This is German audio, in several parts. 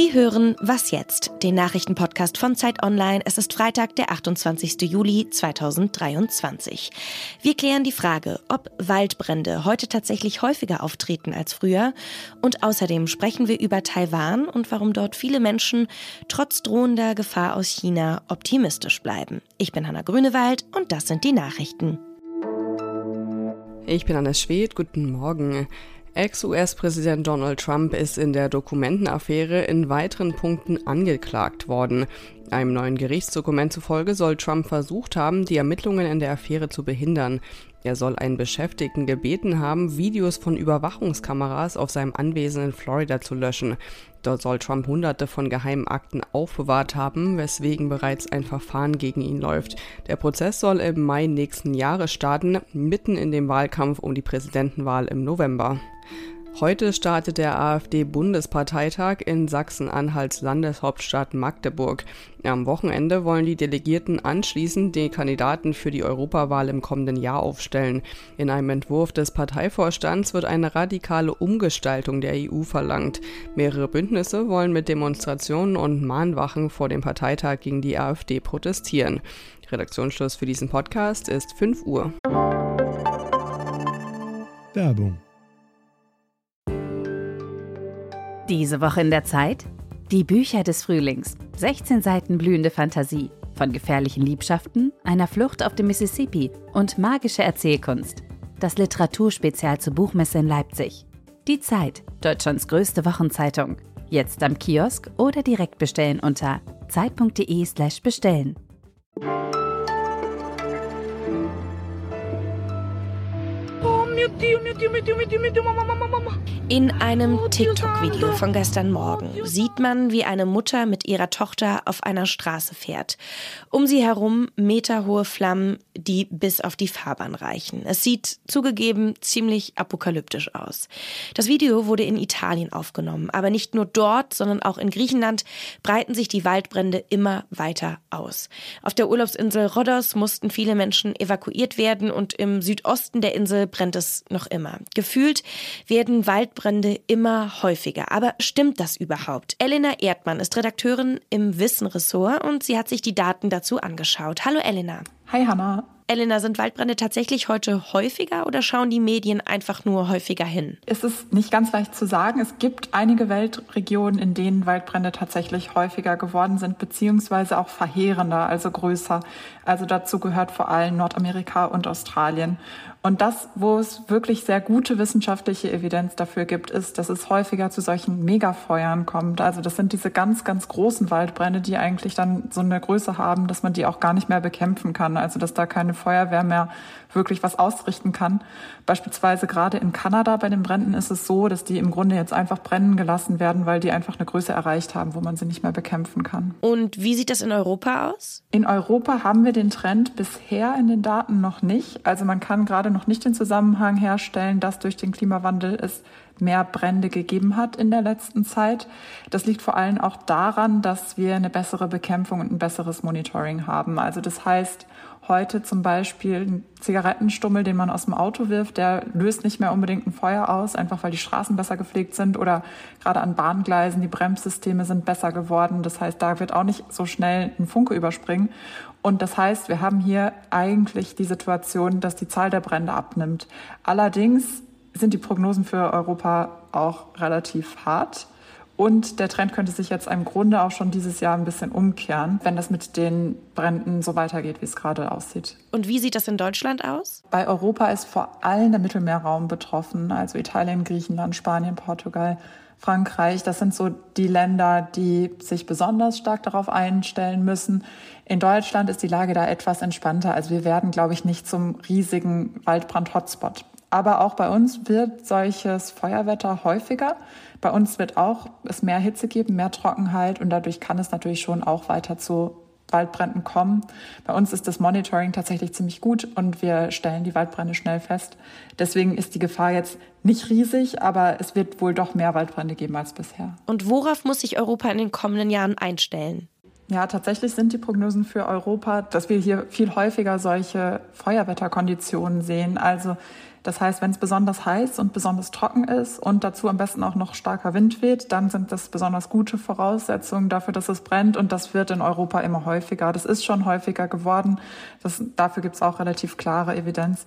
Sie hören Was jetzt, den Nachrichtenpodcast von Zeit Online. Es ist Freitag, der 28. Juli 2023. Wir klären die Frage, ob Waldbrände heute tatsächlich häufiger auftreten als früher. Und außerdem sprechen wir über Taiwan und warum dort viele Menschen trotz drohender Gefahr aus China optimistisch bleiben. Ich bin Hanna Grünewald und das sind die Nachrichten. Ich bin Anna Schwed, guten Morgen. Ex-US-Präsident Donald Trump ist in der Dokumentenaffäre in weiteren Punkten angeklagt worden. Einem neuen Gerichtsdokument zufolge soll Trump versucht haben, die Ermittlungen in der Affäre zu behindern. Er soll einen Beschäftigten gebeten haben, Videos von Überwachungskameras auf seinem Anwesen in Florida zu löschen. Dort soll Trump hunderte von geheimen Akten aufbewahrt haben, weswegen bereits ein Verfahren gegen ihn läuft. Der Prozess soll im Mai nächsten Jahres starten, mitten in dem Wahlkampf um die Präsidentenwahl im November. Heute startet der AfD-Bundesparteitag in Sachsen-Anhalts Landeshauptstadt Magdeburg. Am Wochenende wollen die Delegierten anschließend die Kandidaten für die Europawahl im kommenden Jahr aufstellen. In einem Entwurf des Parteivorstands wird eine radikale Umgestaltung der EU verlangt. Mehrere Bündnisse wollen mit Demonstrationen und Mahnwachen vor dem Parteitag gegen die AfD protestieren. Redaktionsschluss für diesen Podcast ist 5 Uhr. Werbung Diese Woche in der Zeit? Die Bücher des Frühlings. 16 Seiten blühende Fantasie. Von gefährlichen Liebschaften, einer Flucht auf dem Mississippi und magische Erzählkunst. Das Literaturspezial zur Buchmesse in Leipzig. Die Zeit, Deutschlands größte Wochenzeitung. Jetzt am Kiosk oder direkt bestellen unter zeit.de/slash bestellen. Oh, meu Deus, meu Deus, meu Deus, meu Deus, meu Deus. In einem TikTok-Video von gestern Morgen sieht man, wie eine Mutter mit ihrer Tochter auf einer Straße fährt. Um sie herum meterhohe Flammen, die bis auf die Fahrbahn reichen. Es sieht zugegeben ziemlich apokalyptisch aus. Das Video wurde in Italien aufgenommen, aber nicht nur dort, sondern auch in Griechenland breiten sich die Waldbrände immer weiter aus. Auf der Urlaubsinsel Rhodos mussten viele Menschen evakuiert werden und im Südosten der Insel brennt es noch immer. Gefühlt werden Waldbrände Waldbrände immer häufiger. Aber stimmt das überhaupt? Elena Erdmann ist Redakteurin im Wissen-Ressort und sie hat sich die Daten dazu angeschaut. Hallo Elena. Hi Hanna. Elena, sind Waldbrände tatsächlich heute häufiger oder schauen die Medien einfach nur häufiger hin? Es ist nicht ganz leicht zu sagen. Es gibt einige Weltregionen, in denen Waldbrände tatsächlich häufiger geworden sind, beziehungsweise auch verheerender, also größer. Also dazu gehört vor allem Nordamerika und Australien. Und das, wo es wirklich sehr gute wissenschaftliche Evidenz dafür gibt, ist, dass es häufiger zu solchen Megafeuern kommt. Also das sind diese ganz, ganz großen Waldbrände, die eigentlich dann so eine Größe haben, dass man die auch gar nicht mehr bekämpfen kann. Also dass da keine Feuerwehr mehr wirklich was ausrichten kann. Beispielsweise gerade in Kanada bei den Bränden ist es so, dass die im Grunde jetzt einfach brennen gelassen werden, weil die einfach eine Größe erreicht haben, wo man sie nicht mehr bekämpfen kann. Und wie sieht das in Europa aus? In Europa haben wir den Trend bisher in den Daten noch nicht. Also man kann gerade noch nicht den Zusammenhang herstellen, dass durch den Klimawandel es mehr Brände gegeben hat in der letzten Zeit. Das liegt vor allem auch daran, dass wir eine bessere Bekämpfung und ein besseres Monitoring haben. Also das heißt, heute zum Beispiel ein Zigarettenstummel, den man aus dem Auto wirft, der löst nicht mehr unbedingt ein Feuer aus, einfach weil die Straßen besser gepflegt sind oder gerade an Bahngleisen, die Bremssysteme sind besser geworden. Das heißt, da wird auch nicht so schnell ein Funke überspringen. Und das heißt, wir haben hier eigentlich die Situation, dass die Zahl der Brände abnimmt. Allerdings sind die Prognosen für Europa auch relativ hart. Und der Trend könnte sich jetzt im Grunde auch schon dieses Jahr ein bisschen umkehren, wenn das mit den Bränden so weitergeht, wie es gerade aussieht. Und wie sieht das in Deutschland aus? Bei Europa ist vor allem der Mittelmeerraum betroffen, also Italien, Griechenland, Spanien, Portugal, Frankreich. Das sind so die Länder, die sich besonders stark darauf einstellen müssen. In Deutschland ist die Lage da etwas entspannter. Also wir werden, glaube ich, nicht zum riesigen Waldbrand-Hotspot. Aber auch bei uns wird solches Feuerwetter häufiger. Bei uns wird auch es mehr Hitze geben, mehr Trockenheit und dadurch kann es natürlich schon auch weiter zu Waldbränden kommen. Bei uns ist das Monitoring tatsächlich ziemlich gut und wir stellen die Waldbrände schnell fest. Deswegen ist die Gefahr jetzt nicht riesig, aber es wird wohl doch mehr Waldbrände geben als bisher. Und worauf muss sich Europa in den kommenden Jahren einstellen? Ja, tatsächlich sind die Prognosen für Europa, dass wir hier viel häufiger solche Feuerwetterkonditionen sehen. Also das heißt, wenn es besonders heiß und besonders trocken ist und dazu am besten auch noch starker Wind weht, dann sind das besonders gute Voraussetzungen dafür, dass es brennt. Und das wird in Europa immer häufiger. Das ist schon häufiger geworden. Das, dafür gibt es auch relativ klare Evidenz.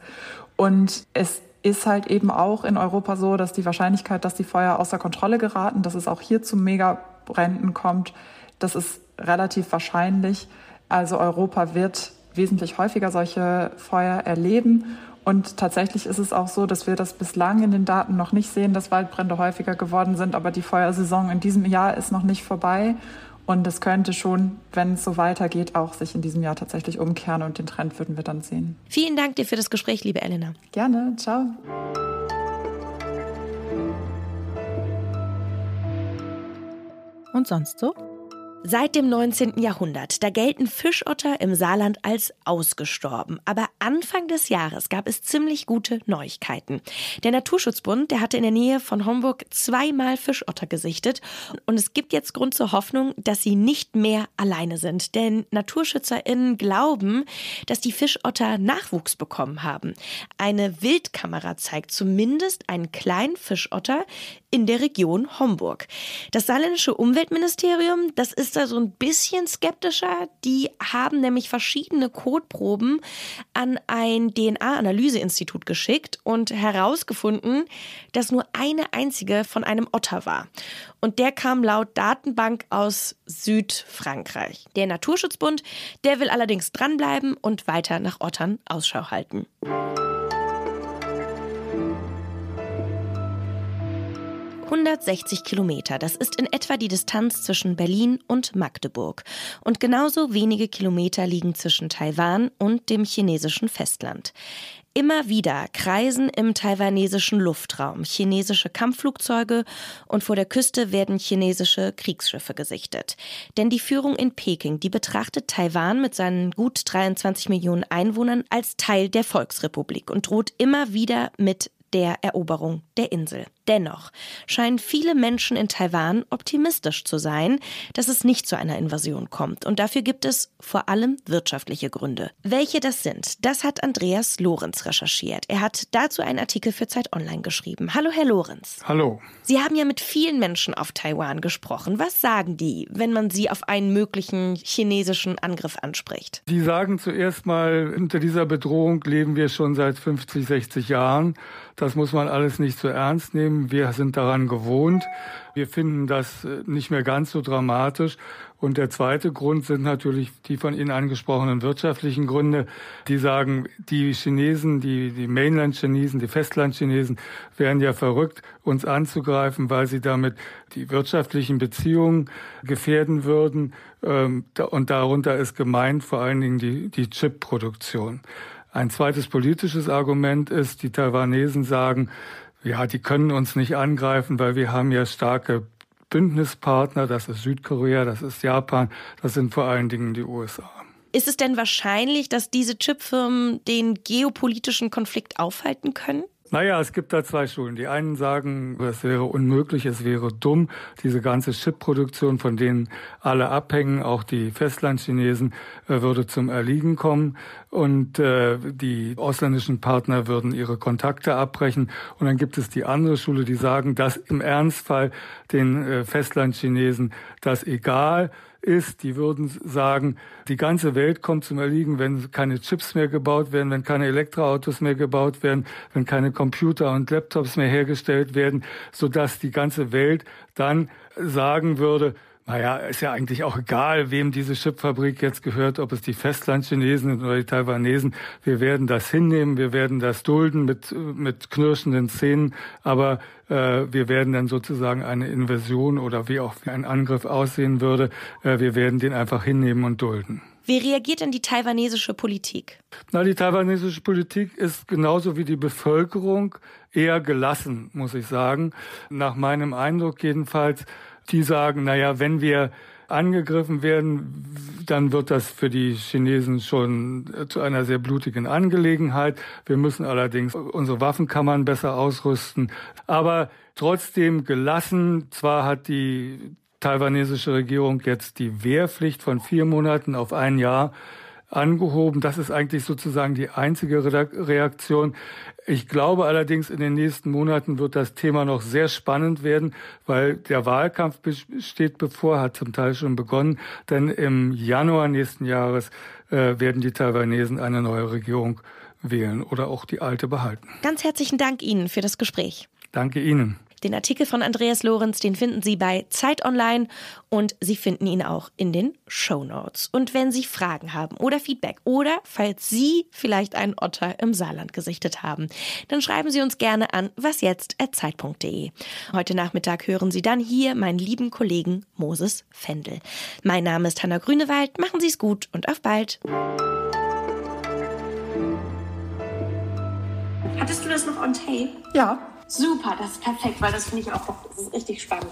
Und es ist halt eben auch in Europa so, dass die Wahrscheinlichkeit, dass die Feuer außer Kontrolle geraten, dass es auch hier zu Megabränden kommt, das ist relativ wahrscheinlich. Also Europa wird wesentlich häufiger solche Feuer erleben. Und tatsächlich ist es auch so, dass wir das bislang in den Daten noch nicht sehen, dass Waldbrände häufiger geworden sind. Aber die Feuersaison in diesem Jahr ist noch nicht vorbei. Und es könnte schon, wenn es so weitergeht, auch sich in diesem Jahr tatsächlich umkehren und den Trend würden wir dann sehen. Vielen Dank dir für das Gespräch, liebe Elena. Gerne, ciao. Und sonst so? Seit dem 19. Jahrhundert, da gelten Fischotter im Saarland als ausgestorben. Aber Anfang des Jahres gab es ziemlich gute Neuigkeiten. Der Naturschutzbund, der hatte in der Nähe von Homburg zweimal Fischotter gesichtet. Und es gibt jetzt Grund zur Hoffnung, dass sie nicht mehr alleine sind. Denn NaturschützerInnen glauben, dass die Fischotter Nachwuchs bekommen haben. Eine Wildkamera zeigt zumindest einen kleinen Fischotter in der Region Homburg. Das saarländische Umweltministerium, das ist da so ein bisschen skeptischer. Die haben nämlich verschiedene Kotproben an ein DNA-Analyseinstitut geschickt und herausgefunden, dass nur eine einzige von einem Otter war. Und der kam laut Datenbank aus Südfrankreich. Der Naturschutzbund, der will allerdings dranbleiben und weiter nach Ottern Ausschau halten. 160 Kilometer, das ist in etwa die Distanz zwischen Berlin und Magdeburg. Und genauso wenige Kilometer liegen zwischen Taiwan und dem chinesischen Festland. Immer wieder kreisen im taiwanesischen Luftraum chinesische Kampfflugzeuge und vor der Küste werden chinesische Kriegsschiffe gesichtet. Denn die Führung in Peking, die betrachtet Taiwan mit seinen gut 23 Millionen Einwohnern als Teil der Volksrepublik und droht immer wieder mit der Eroberung der Insel. Dennoch scheinen viele Menschen in Taiwan optimistisch zu sein, dass es nicht zu einer Invasion kommt. Und dafür gibt es vor allem wirtschaftliche Gründe. Welche das sind, das hat Andreas Lorenz recherchiert. Er hat dazu einen Artikel für Zeit Online geschrieben. Hallo, Herr Lorenz. Hallo. Sie haben ja mit vielen Menschen auf Taiwan gesprochen. Was sagen die, wenn man sie auf einen möglichen chinesischen Angriff anspricht? Die sagen zuerst mal, unter dieser Bedrohung leben wir schon seit 50, 60 Jahren. Das muss man alles nicht so ernst nehmen. Wir sind daran gewohnt. Wir finden das äh, nicht mehr ganz so dramatisch. Und der zweite Grund sind natürlich die von Ihnen angesprochenen wirtschaftlichen Gründe. Die sagen, die Chinesen, die, die Mainland-Chinesen, die Festland-Chinesen wären ja verrückt, uns anzugreifen, weil sie damit die wirtschaftlichen Beziehungen gefährden würden. Ähm, und darunter ist gemeint vor allen Dingen die, die Chip-Produktion. Ein zweites politisches Argument ist, die Taiwanesen sagen, ja, die können uns nicht angreifen, weil wir haben ja starke Bündnispartner, das ist Südkorea, das ist Japan, das sind vor allen Dingen die USA. Ist es denn wahrscheinlich, dass diese Chipfirmen den geopolitischen Konflikt aufhalten können? Naja, es gibt da zwei Schulen. Die einen sagen, es wäre unmöglich, es wäre dumm, diese ganze Chipproduktion, von denen alle abhängen, auch die Festlandchinesen, äh, würde zum Erliegen kommen und äh, die ausländischen Partner würden ihre Kontakte abbrechen. Und dann gibt es die andere Schule, die sagen, dass im Ernstfall den äh, Festlandchinesen das egal ist, die würden sagen, die ganze Welt kommt zum Erliegen, wenn keine Chips mehr gebaut werden, wenn keine Elektroautos mehr gebaut werden, wenn keine Computer und Laptops mehr hergestellt werden, sodass die ganze Welt dann sagen würde, naja, ist ja eigentlich auch egal, wem diese Chipfabrik jetzt gehört, ob es die Festlandchinesen sind oder die Taiwanesen. Wir werden das hinnehmen, wir werden das dulden mit, mit knirschenden Zähnen, aber äh, wir werden dann sozusagen eine Invasion oder wie auch ein Angriff aussehen würde, äh, wir werden den einfach hinnehmen und dulden. Wie reagiert denn die taiwanesische Politik? Na, die taiwanesische Politik ist genauso wie die Bevölkerung eher gelassen, muss ich sagen. Nach meinem Eindruck jedenfalls die sagen, naja, wenn wir angegriffen werden, dann wird das für die Chinesen schon zu einer sehr blutigen Angelegenheit. Wir müssen allerdings unsere Waffenkammern besser ausrüsten. Aber trotzdem gelassen, zwar hat die taiwanesische Regierung jetzt die Wehrpflicht von vier Monaten auf ein Jahr angehoben. Das ist eigentlich sozusagen die einzige Reaktion. Ich glaube allerdings, in den nächsten Monaten wird das Thema noch sehr spannend werden, weil der Wahlkampf steht bevor, hat zum Teil schon begonnen. Denn im Januar nächsten Jahres äh, werden die Taiwanesen eine neue Regierung wählen oder auch die alte behalten. Ganz herzlichen Dank Ihnen für das Gespräch. Danke Ihnen. Den Artikel von Andreas Lorenz, den finden Sie bei Zeit Online und Sie finden ihn auch in den Show Notes. Und wenn Sie Fragen haben oder Feedback oder falls Sie vielleicht einen Otter im Saarland gesichtet haben, dann schreiben Sie uns gerne an wasjetzt@zeit.de. Heute Nachmittag hören Sie dann hier meinen lieben Kollegen Moses Fendel. Mein Name ist Hanna Grünewald. Machen Sie es gut und auf bald. Hattest du das noch on tape? Ja. Super, das ist perfekt, weil das finde ich auch das ist richtig spannend.